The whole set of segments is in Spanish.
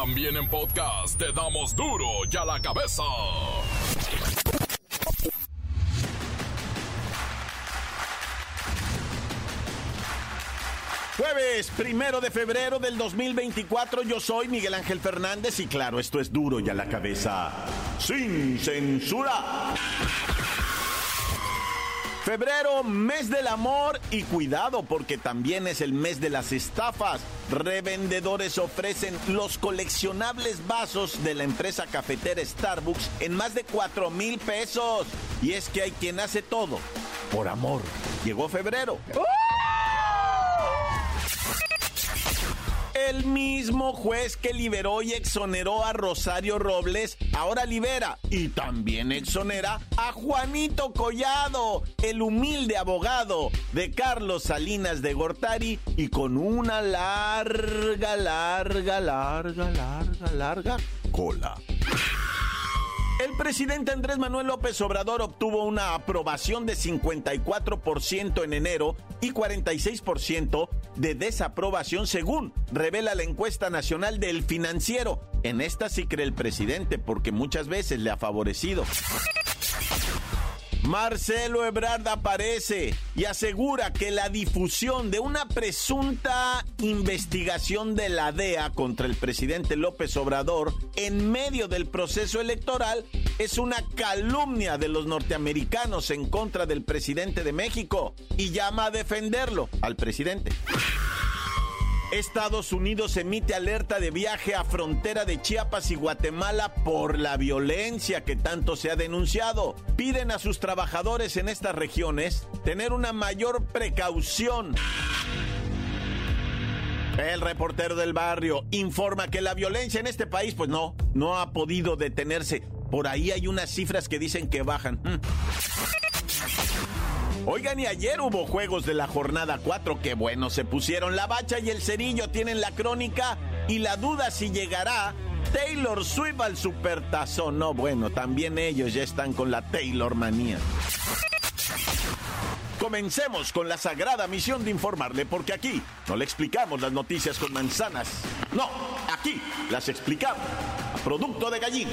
También en podcast te damos duro y a la cabeza. Jueves primero de febrero del 2024, yo soy Miguel Ángel Fernández y claro, esto es duro y a la cabeza. Sin censura. Febrero, mes del amor y cuidado porque también es el mes de las estafas. Revendedores ofrecen los coleccionables vasos de la empresa cafetera Starbucks en más de 4 mil pesos. Y es que hay quien hace todo por amor. Llegó febrero. El mismo juez que liberó y exoneró a Rosario Robles, ahora libera y también exonera a Juanito Collado, el humilde abogado de Carlos Salinas de Gortari y con una larga, larga, larga, larga, larga cola. El presidente Andrés Manuel López Obrador obtuvo una aprobación de 54% en enero y 46% de desaprobación según revela la encuesta nacional del financiero. En esta sí cree el presidente porque muchas veces le ha favorecido. Marcelo Ebrard aparece y asegura que la difusión de una presunta investigación de la DEA contra el presidente López Obrador en medio del proceso electoral es una calumnia de los norteamericanos en contra del presidente de México y llama a defenderlo al presidente. Estados Unidos emite alerta de viaje a frontera de Chiapas y Guatemala por la violencia que tanto se ha denunciado. Piden a sus trabajadores en estas regiones tener una mayor precaución. El reportero del barrio informa que la violencia en este país, pues no, no ha podido detenerse. Por ahí hay unas cifras que dicen que bajan. Oigan, y ayer hubo juegos de la jornada 4, que bueno, se pusieron la bacha y el cerillo tienen la crónica y la duda si llegará Taylor Swift al supertazón. No, bueno, también ellos ya están con la Taylor manía. Comencemos con la sagrada misión de informarle, porque aquí no le explicamos las noticias con manzanas. No, aquí las explicamos a producto de gallina.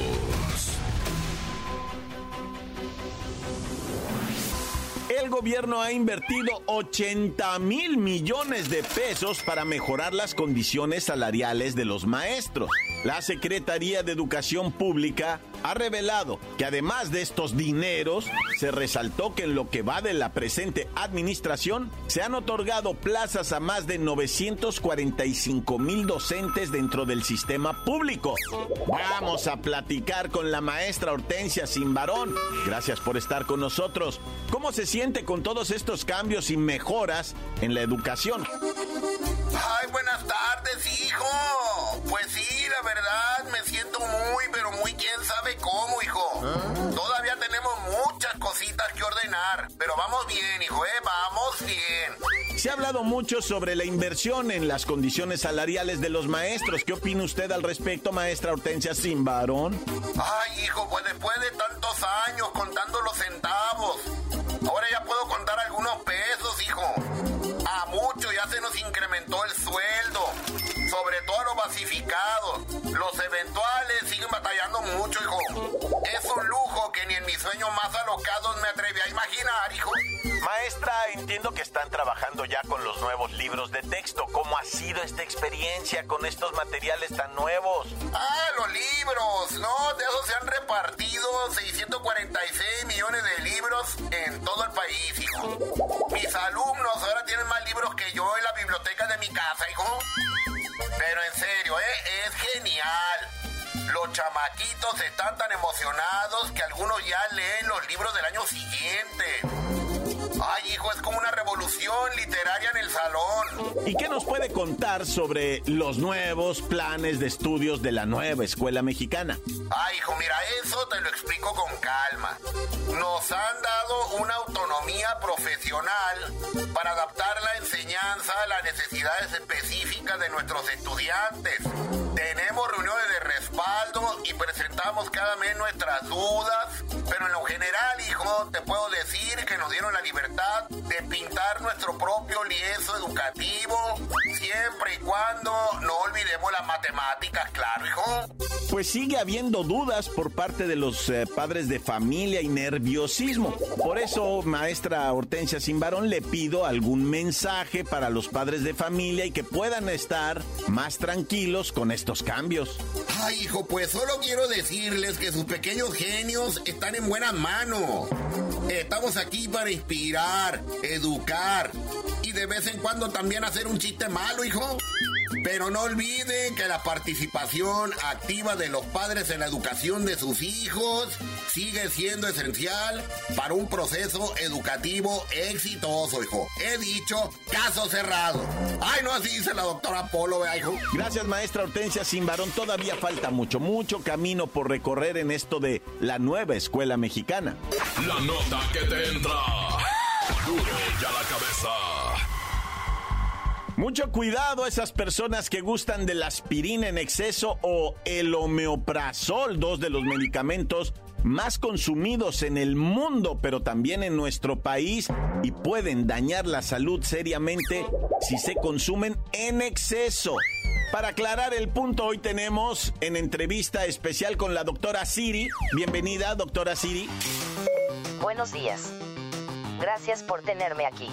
Gobierno ha invertido 80 mil millones de pesos para mejorar las condiciones salariales de los maestros. La Secretaría de Educación Pública ha revelado que además de estos dineros, se resaltó que en lo que va de la presente administración, se han otorgado plazas a más de 945 mil docentes dentro del sistema público. Vamos a platicar con la maestra Hortensia Simbarón. Gracias por estar con nosotros. ¿Cómo se siente con todos estos cambios y mejoras en la educación? Ay, buenas tardes, hijo. Pues sí, vamos bien, hijo, ¿eh? Vamos bien. Se ha hablado mucho sobre la inversión en las condiciones salariales de los maestros. ¿Qué opina usted al respecto, maestra Hortensia Simbarón? Ay, hijo, pues después de tantos años contando los centavos, ahora ya puedo contar algunos pesos, hijo. A muchos ya se nos incrementó el sueldo, sobre todo a los basificados. Los eventuales siguen batallando mucho, hijo. Es un lujo que ni en mis sueños más alocados me atreví a imaginar, hijo. Maestra, entiendo que están trabajando ya con los nuevos libros de texto. ¿Cómo ha sido esta experiencia con estos materiales tan nuevos? Ah, los libros, ¿no? De esos se han repartido 646 millones de libros en todo el país, hijo. Mis alumnos Los chamaquitos están tan emocionados que algunos ya leen los libros del año siguiente. Ay, hijo, es como una revolución literaria en el salón. ¿Y qué nos puede contar sobre los nuevos planes de estudios de la nueva escuela mexicana? Ay, hijo, mira, eso te lo explico con calma. Nos han dado una autonomía profesional para adaptar la enseñanza a las necesidades específicas de nuestros estudiantes. Tenemos reuniones de y presentamos cada mes nuestras dudas, pero en lo general, hijo, te puedo decir que nos dieron la libertad de pintar nuestro propio lienzo educativo, siempre y cuando no olvidemos las matemáticas, claro, hijo. Pues sigue habiendo dudas por parte de los eh, padres de familia y nerviosismo. Por eso, maestra Hortensia Simbarón, le pido algún mensaje para los padres de familia y que puedan estar más tranquilos con estos cambios. Ay, hijo, pues solo quiero decirles que sus pequeños genios están en buenas manos. Estamos aquí para inspirar, educar y de vez en cuando también hacer un chiste malo, hijo. Pero no olviden que la participación activa de los padres en la educación de sus hijos sigue siendo esencial para un proceso educativo exitoso, hijo. He dicho caso cerrado. Ay, no así dice la doctora Polo, vea, hijo. Gracias, maestra Hortensia Simbarón. Todavía falta mucho, mucho camino por recorrer en esto de la nueva escuela mexicana. La nota que te entra. Duro ya la cabeza. Mucho cuidado a esas personas que gustan de la aspirina en exceso o el homeoprazol, dos de los medicamentos más consumidos en el mundo, pero también en nuestro país y pueden dañar la salud seriamente si se consumen en exceso. Para aclarar el punto, hoy tenemos en entrevista especial con la doctora Siri. Bienvenida, doctora Siri. Buenos días. Gracias por tenerme aquí.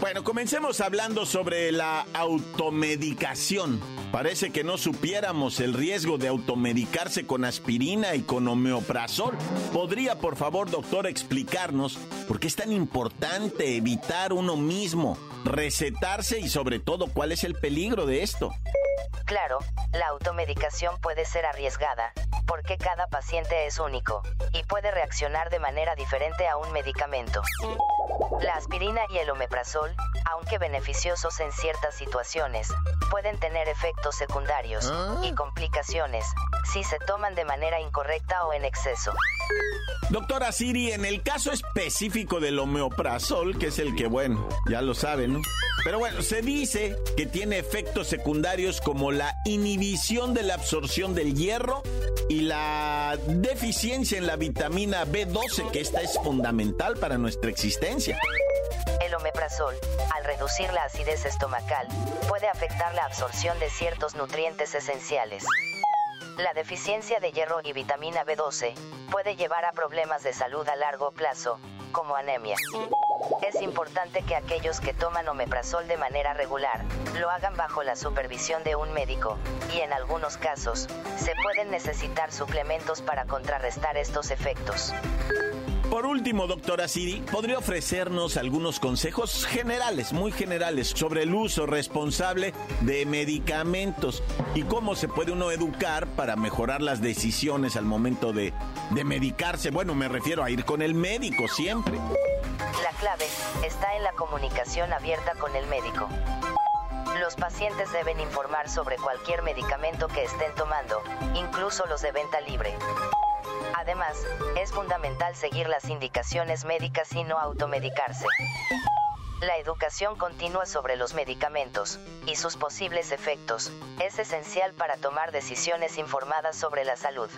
Bueno, comencemos hablando sobre la automedicación. Parece que no supiéramos el riesgo de automedicarse con aspirina y con homeoprazol. ¿Podría, por favor, doctor, explicarnos por qué es tan importante evitar uno mismo, recetarse y sobre todo cuál es el peligro de esto? Claro, la automedicación puede ser arriesgada, porque cada paciente es único, y puede reaccionar de manera diferente a un medicamento. La aspirina y el omeprazol, aunque beneficiosos en ciertas situaciones, pueden tener efectos secundarios y complicaciones si se toman de manera incorrecta o en exceso. Doctora Siri, en el caso específico del homeoprazol, que es el que, bueno, ya lo saben, ¿no? Pero bueno, se dice que tiene efectos secundarios como la inhibición de la absorción del hierro y la deficiencia en la vitamina B12, que esta es fundamental para nuestra existencia. El omeprazol, al reducir la acidez estomacal, puede afectar la absorción de ciertos nutrientes esenciales. La deficiencia de hierro y vitamina B12 puede llevar a problemas de salud a largo plazo, como anemia. Es importante que aquellos que toman omeprazol de manera regular lo hagan bajo la supervisión de un médico, y en algunos casos, se pueden necesitar suplementos para contrarrestar estos efectos. Por último, doctora Siri, ¿podría ofrecernos algunos consejos generales, muy generales, sobre el uso responsable de medicamentos y cómo se puede uno educar para mejorar las decisiones al momento de, de medicarse? Bueno, me refiero a ir con el médico siempre. La clave está en la comunicación abierta con el médico. Los pacientes deben informar sobre cualquier medicamento que estén tomando, incluso los de venta libre. Además, es fundamental seguir las indicaciones médicas y no automedicarse. La educación continua sobre los medicamentos y sus posibles efectos es esencial para tomar decisiones informadas sobre la salud.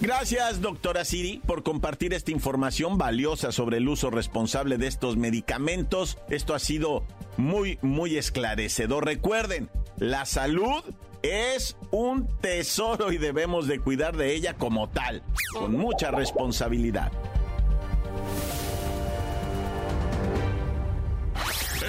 Gracias, doctora Siri, por compartir esta información valiosa sobre el uso responsable de estos medicamentos. Esto ha sido muy, muy esclarecedor. Recuerden, la salud es un tesoro y debemos de cuidar de ella como tal, con mucha responsabilidad.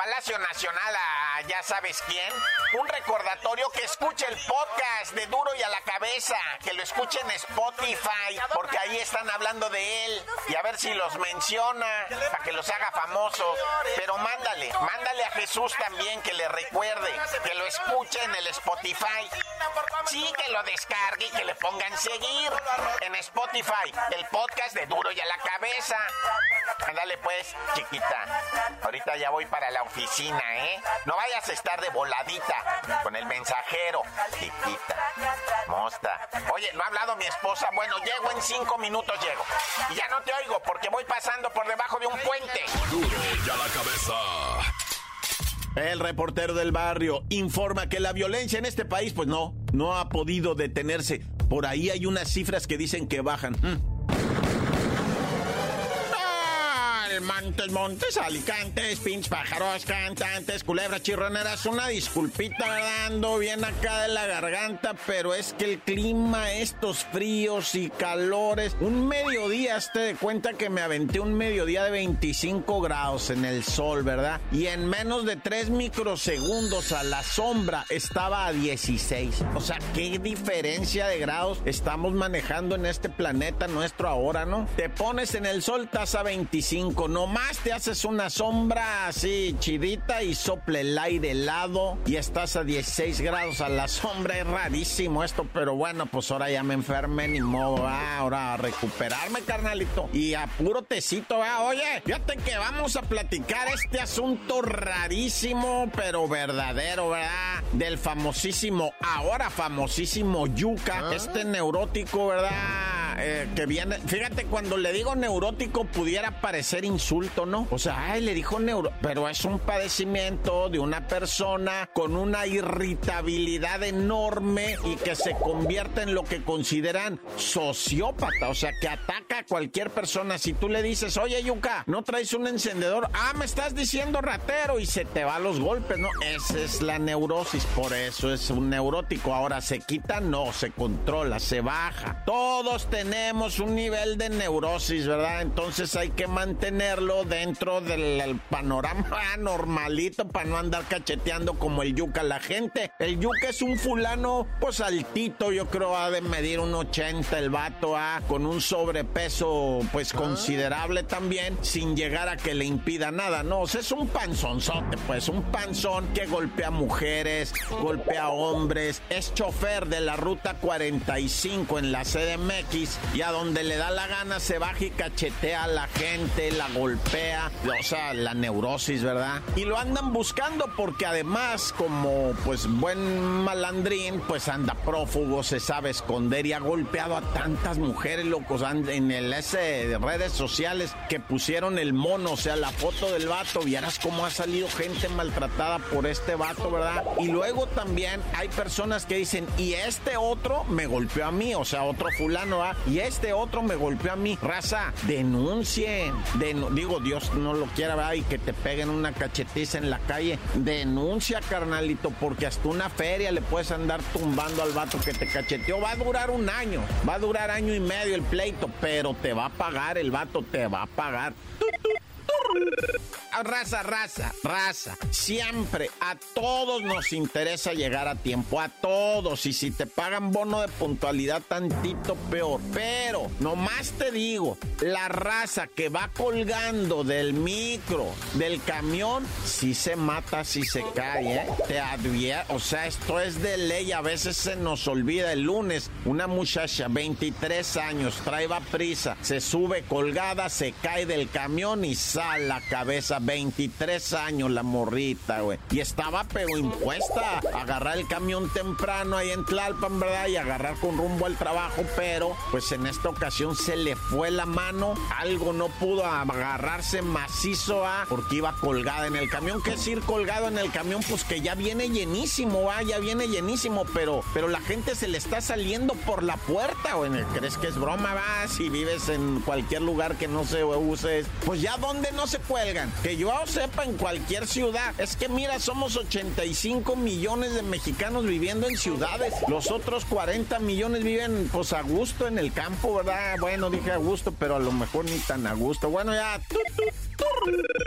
Palacio Nacional, a ya sabes quién, un recordatorio que escuche el podcast de Duro y a la Cabeza, que lo escuche en Spotify, porque ahí están hablando de él, y a ver si los menciona, para que los haga famosos. Pero mándale, mándale a Jesús también, que le recuerde, que lo escuche en el Spotify. Sí, que lo descargue y que le pongan seguir en Spotify, el podcast de Duro y a la Cabeza. Ándale pues, chiquita. Ahorita ya voy para la oficina, ¿eh? No vayas a estar de voladita con el mensajero, chiquita. Mosta. Oye, ¿no ha hablado mi esposa? Bueno, llego en cinco minutos, llego. Y ya no te oigo porque voy pasando por debajo de un puente. Duro y a la cabeza. El reportero del barrio informa que la violencia en este país, pues no, no ha podido detenerse. Por ahí hay unas cifras que dicen que bajan. Mm. Montes, Montes, Alicantes, pinches pájaros, cantantes, culebras chirroneras. Una disculpita, ¿verdad? Ando bien acá de la garganta, pero es que el clima, estos fríos y calores. Un mediodía, te de cuenta que me aventé un mediodía de 25 grados en el sol, ¿verdad? Y en menos de 3 microsegundos a la sombra estaba a 16. O sea, qué diferencia de grados estamos manejando en este planeta nuestro ahora, ¿no? Te pones en el sol, estás a 25 nomás te haces una sombra así chidita y sople el aire helado y estás a 16 grados a la sombra. Es rarísimo esto, pero bueno, pues ahora ya me enfermé, ni modo. Ah, ahora a recuperarme, carnalito. Y a puro tecito, ah, oye, fíjate que vamos a platicar este asunto rarísimo, pero verdadero, ¿verdad? Del famosísimo, ahora famosísimo Yuca, este neurótico, ¿verdad? Eh, que viene. Fíjate, cuando le digo neurótico pudiera parecer insulto, ¿no? O sea, ay, le dijo neuro. Pero es un padecimiento de una persona con una irritabilidad enorme y que se convierte en lo que consideran sociópata. O sea, que ataca a cualquier persona. Si tú le dices, oye, Yuka, no traes un encendedor. Ah, me estás diciendo ratero y se te va los golpes, ¿no? Esa es la neurosis. Por eso es un neurótico. Ahora se quita, no, se controla, se baja. Todos tenemos tenemos un nivel de neurosis, ¿verdad? Entonces hay que mantenerlo dentro del panorama normalito para no andar cacheteando como el yuca la gente. El yuca es un fulano, pues altito, yo creo, ha de medir un 80 el vato, ¿ah? con un sobrepeso, pues considerable también, sin llegar a que le impida nada, no, o sea, es un panzonzote, pues, un panzón que golpea mujeres, golpea hombres, es chofer de la ruta 45 en la CDMX y a donde le da la gana se baja y cachetea a la gente, la golpea, o sea, la neurosis, ¿verdad? Y lo andan buscando porque además, como pues buen malandrín, pues anda prófugo, se sabe esconder y ha golpeado a tantas mujeres, locos, en el S de redes sociales que pusieron el mono, o sea, la foto del vato, vieras cómo ha salido gente maltratada por este vato, ¿verdad? Y luego también hay personas que dicen, y este otro me golpeó a mí, o sea, otro fulano, ¿verdad? Y este otro me golpeó a mí. Raza, denuncien. digo, Dios no lo quiera, ¿verdad? Y que te peguen una cachetiza en la calle. Denuncia, carnalito, porque hasta una feria le puedes andar tumbando al vato que te cacheteó. Va a durar un año, va a durar año y medio el pleito, pero te va a pagar, el vato te va a pagar. Raza, raza, raza. Siempre a todos nos interesa llegar a tiempo, a todos. Y si te pagan bono de puntualidad, tantito peor. Pero, nomás te digo, la raza que va colgando del micro, del camión, si se mata, si se cae, ¿eh? Te advierto. O sea, esto es de ley. A veces se nos olvida. El lunes, una muchacha, 23 años, trae prisa, se sube colgada, se cae del camión y sale la cabeza 23 años la morrita, güey. Y estaba pero impuesta a agarrar el camión temprano ahí en Tlalpan, ¿verdad? Y agarrar con rumbo al trabajo, pero pues en esta ocasión se le fue la mano, algo no pudo agarrarse macizo, ¿ah? Porque iba colgada en el camión. ¿Qué es ir colgado en el camión? Pues que ya viene llenísimo, ¿ah? Ya viene llenísimo, pero, pero la gente se le está saliendo por la puerta, güey. ¿Crees que es broma, va? Si vives en cualquier lugar que no se use, pues ya donde no se cuelgan que yo sepa en cualquier ciudad. Es que mira, somos 85 millones de mexicanos viviendo en ciudades. Los otros 40 millones viven pues a gusto en el campo, ¿verdad? Bueno, dije a gusto, pero a lo mejor ni tan a gusto. Bueno, ya.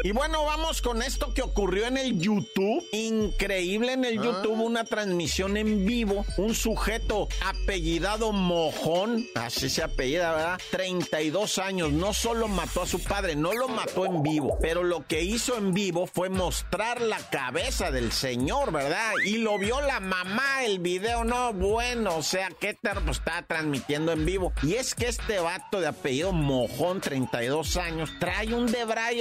Y bueno, vamos con esto que ocurrió en el YouTube. Increíble en el ah. YouTube, una transmisión en vivo. Un sujeto apellidado Mojón, así se apellida, ¿verdad? 32 años. No solo mató a su padre, no lo mató en vivo, pero lo que hizo en vivo fue mostrar la cabeza del señor, ¿verdad? Y lo vio la mamá, el video, no, bueno, o sea, ¿qué te pues, está transmitiendo en vivo? Y es que este vato de apellido Mojón, 32 años, trae un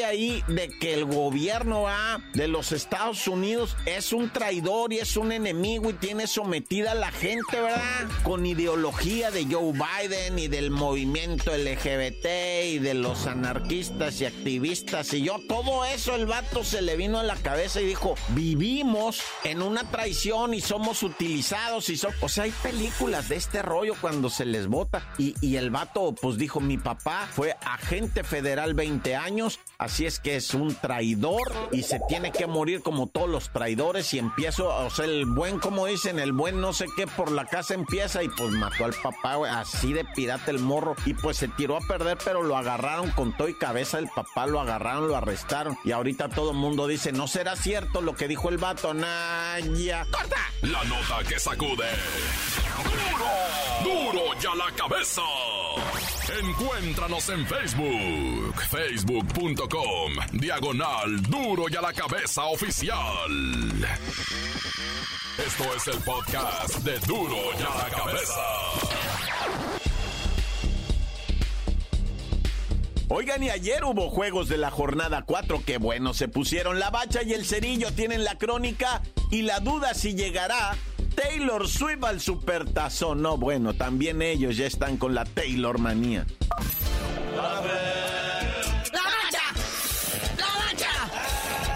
ahí de que el gobierno de los Estados Unidos es un traidor y es un enemigo y tiene sometida a la gente, ¿verdad? Con ideología de Joe Biden y del movimiento LGBT y de los anarquistas y activistas. Y yo, todo eso el vato se le vino a la cabeza y dijo, vivimos en una traición y somos utilizados y son... O sea, hay películas de este rollo cuando se les vota. Y, y el vato pues dijo, mi papá fue agente federal 20 años, así es que es un traidor y se tiene que morir como todos los traidores y empiezo, o sea, el buen, como dicen, el buen no sé qué por la casa empieza y pues mató al papá, así de pirata el morro y pues se tiró a perder, pero lo agarraron con todo y cabeza el papá, lo agarraron, lo arrestaron y ahorita todo el mundo dice, no será cierto lo que dijo el vato, Naya. ¡Corta! La nota que sacude. ¡Duro! ¡Duro ya la cabeza! Encuéntranos en Facebook, facebook.com, diagonal duro y a la cabeza oficial. Esto es el podcast de duro y a la cabeza. Oigan, y ayer hubo juegos de la jornada 4, que bueno, se pusieron la bacha y el cerillo tienen la crónica y la duda si llegará Taylor Swift al supertazón. No, bueno, también ellos ya están con la Taylor manía. ¡La bacha! ¡La bacha!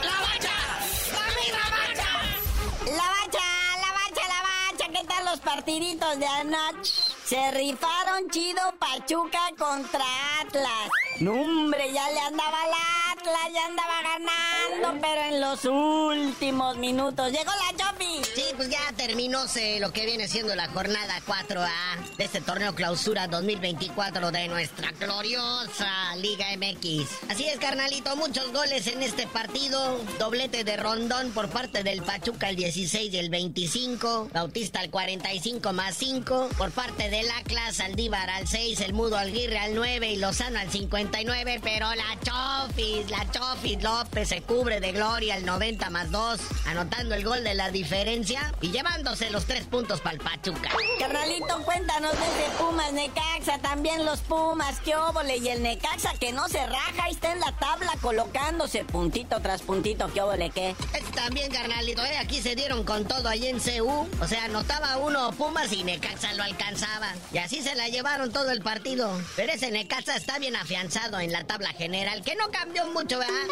¡La bacha! ¡La bacha! ¡La bacha! ¡La bacha! ¡La bacha! ¿Qué tal los partiditos de anoche? Se rifaron chido Pachuca contra Atlas. No, hombre, ya le andaba la Atlas, ya andaba ganando, pero en los últimos minutos llegó la Chopi. Sí, pues ya terminóse lo que viene siendo la jornada 4A de este torneo clausura 2024 de nuestra gloriosa Liga MX. Así es, carnalito, muchos goles en este partido. Doblete de Rondón por parte del Pachuca el 16 y el 25. Bautista al 45 más 5. Por parte del Atlas, Aldívar al 6, el Mudo Alguirre al 9 y Lozano al 59. Pero la Chofis, la Chofis López se cubre de gloria al 90 más 2, anotando el gol de la diferencia y llevándose los tres puntos para el Pachuca. Carnalito, cuéntanos desde Pumas, Necaxa, también los Pumas, qué óvole, y el Necaxa que no se raja, ahí está en la tabla colocándose puntito tras puntito, qué óvole, qué. también, carnalito, ¿eh? aquí se dieron con todo ahí en CU, o sea, anotaba uno Pumas y Necaxa lo alcanzaba, y así se la llevaron todo el partido. Pero ese Necaxa está bien afianzado en la tabla general, que no cambió mucho,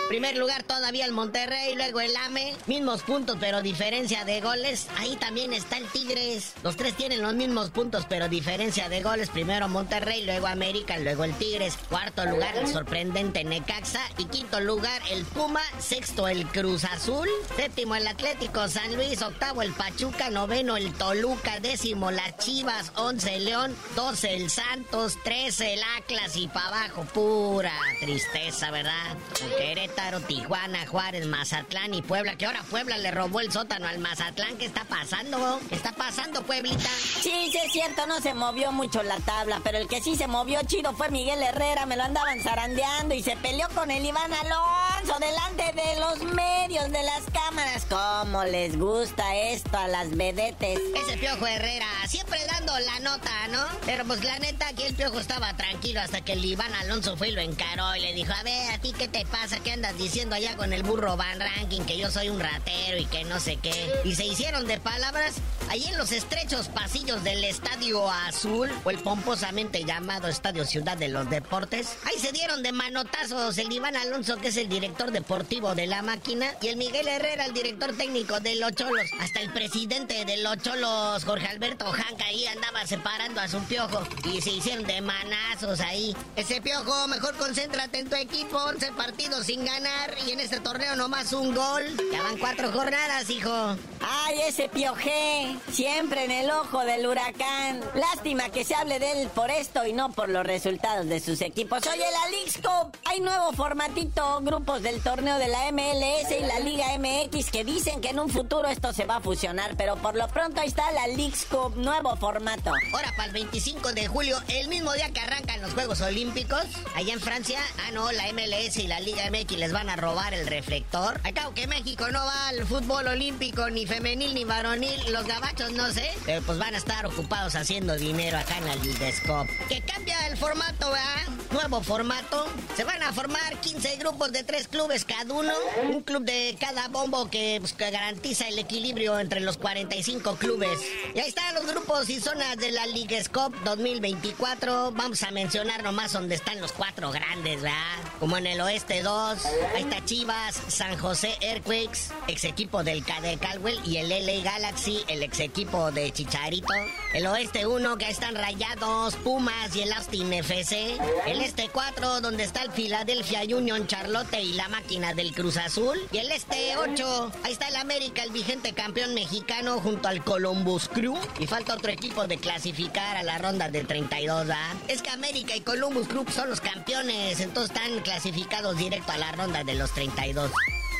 Primer lugar todavía el Monterrey, luego el AME, mismos puntos, pero diferencia de goles. Ahí también está el Tigres. Los tres tienen los mismos puntos, pero diferencia de goles. Primero Monterrey, luego América, luego el Tigres. Cuarto lugar el sorprendente Necaxa. Y quinto lugar el Puma. Sexto el Cruz Azul. Séptimo el Atlético San Luis. Octavo el Pachuca. Noveno el Toluca. Décimo las Chivas. Once el León. Doce el Santos. Trece el Atlas y para abajo. Pura tristeza, ¿verdad? Querétaro, Tijuana, Juárez, Mazatlán y Puebla. Que ahora Puebla le robó el sótano al Mazatlán. ¿Qué está pasando? ¿Qué está pasando, Pueblita? Sí, sí es cierto, no se movió mucho la tabla, pero el que sí se movió chido fue Miguel Herrera. Me lo andaban zarandeando y se peleó con el Iván Alonso delante de los medios de las cámaras. ¿Cómo les gusta esto a las vedetes? Ese piojo Herrera, siempre dando la nota, ¿no? Pero pues la neta, aquí el piojo estaba tranquilo hasta que el Iván Alonso fue y lo encaró y le dijo, a ver, ¿a ti qué te pasa? ¿Qué andas diciendo allá con el burro Van Ranking? Que yo soy un ratero y que no sé qué. Y se hicieron de palabras ahí en los estrechos pasillos del Estadio Azul, o el pomposamente llamado Estadio Ciudad de los Deportes. Ahí se dieron de manotazos el Iván Alonso, que es el director deportivo de la máquina, y el Miguel Herrera, el director técnico de los Cholos. Hasta el presidente de los Cholos, Jorge Alberto Janca, ahí andaba separando a su piojo. Y se hicieron de manazos ahí. Ese piojo, mejor concéntrate en tu equipo, 11 partidos partidos sin ganar y en este torneo nomás un gol. Ya van cuatro jornadas, hijo. Ay, ese Piojé, siempre en el ojo del huracán. Lástima que se hable de él por esto y no por los resultados de sus equipos. Oye, la Leagues Cup, hay nuevo formatito, grupos del torneo de la MLS y la Liga MX que dicen que en un futuro esto se va a fusionar, pero por lo pronto ahí está la Leagues Cup, nuevo formato. Ahora para el 25 de julio, el mismo día que arrancan los Juegos Olímpicos, allá en Francia, ah no, la MLS y la Liga MX les van a robar el reflector. Acá que México no va al fútbol olímpico ni femenil ni varonil, los gabachos no sé, pero pues van a estar ocupados haciendo dinero acá en la Liga Cup. Que cambia el formato, ¿verdad? Nuevo formato. Se van a formar 15 grupos de tres clubes cada uno, un club de cada bombo que, pues, que garantiza el equilibrio entre los 45 clubes. Y ahí están los grupos y zonas de la Liga Cup 2024. Vamos a mencionar nomás donde están los cuatro grandes, ¿verdad? Como en el oeste 2, ahí está Chivas, San José Earthquakes, ex equipo del KD Caldwell y el LA Galaxy, el ex equipo de Chicharito. El oeste 1, que ahí están Rayados, Pumas y el Austin FC. El este 4, donde está el Philadelphia Union Charlotte y la máquina del Cruz Azul. Y el este 8, ahí está el América, el vigente campeón mexicano junto al Columbus Crew. Y falta otro equipo de clasificar a la ronda de 32, ¿ah? Es que América y Columbus Crew son los campeones, entonces están clasificados directo a la ronda de los 32.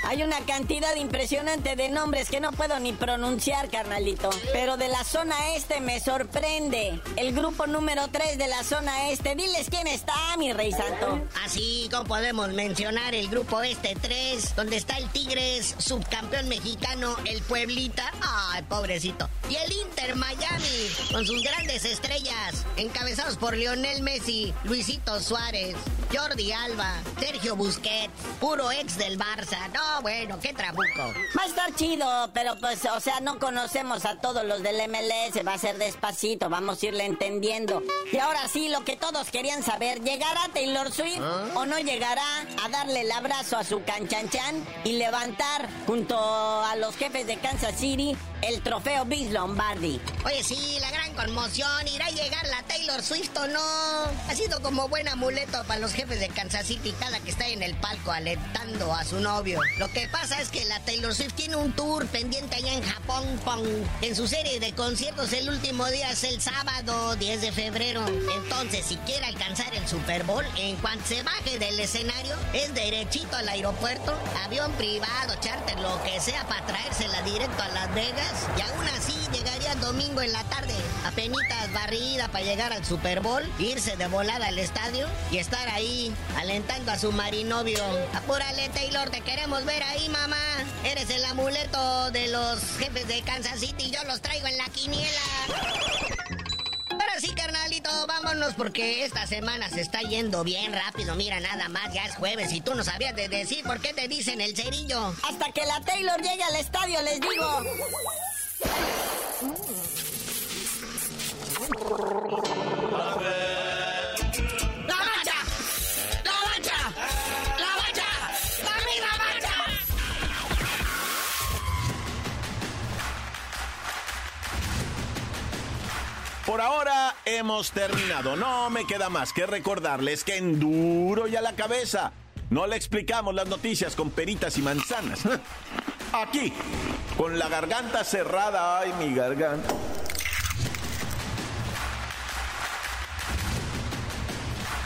Hay una cantidad impresionante de nombres que no puedo ni pronunciar, carnalito. Pero de la zona este me sorprende. El grupo número 3 de la zona este. Diles quién está, mi rey santo. Así como podemos mencionar el grupo este 3, donde está el Tigres, subcampeón mexicano, el Pueblita. Ay, pobrecito. Y el Inter Miami, con sus grandes estrellas, encabezados por Lionel Messi, Luisito Suárez, Jordi Alba, Sergio Busquets, puro ex del Barça. No, bueno, qué trabuco. Va a estar chido, pero pues, o sea, no conocemos a todos los del MLS, va a ser despacito, vamos a irle entendiendo. Y ahora sí, lo que todos querían saber, ¿llegará Taylor Swift o no llegará a darle el abrazo a su canchanchan y levantar junto a los jefes de Kansas City el trofeo Vince Lombardi? Oye, sí, la gran conmoción, ¿irá a llegar la Taylor Swift o no? Ha sido como buen amuleto para los jefes de Kansas City cada que está en el palco alentando a su novio. Lo que pasa es que la Taylor Swift tiene un tour pendiente allá en Japón, pong. En su serie de conciertos el último día es el sábado 10 de febrero. Entonces, si quiere alcanzar el Super Bowl, en cuanto se baje del escenario, es derechito al aeropuerto, avión privado, charter, lo que sea para traérsela directo a Las Vegas. Y aún así llegaría domingo en la tarde, apenitas barrida para llegar al Super Bowl, irse de volada al estadio y estar ahí alentando a su marinovio. Apúrale, Taylor, te queremos ver ahí, mamá. Eres el amuleto de los jefes de Kansas City, yo los traigo en la quiniela. Ahora sí, carnalito, vámonos porque esta semana se está yendo bien rápido. Mira, nada más, ya es jueves y tú no sabías de decir por qué te dicen el cerillo. Hasta que la Taylor llegue al estadio, les digo. Por ahora hemos terminado. No me queda más que recordarles que en duro y a la cabeza no le explicamos las noticias con peritas y manzanas. Aquí, con la garganta cerrada. Ay, mi garganta.